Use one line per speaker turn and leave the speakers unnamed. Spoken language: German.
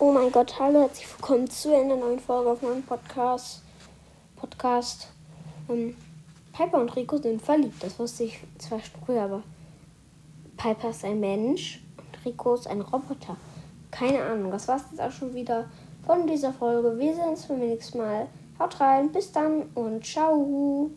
Oh mein Gott, hallo, herzlich willkommen zu einer neuen Folge auf meinem Podcast. Podcast. Ähm, Piper und Rico sind verliebt. Das wusste ich zwar schon früher, aber Piper ist ein Mensch und Rico ist ein Roboter. Keine Ahnung. Das war's jetzt auch schon wieder von dieser Folge. Wir sehen uns beim nächsten Mal. Haut rein, bis dann und ciao.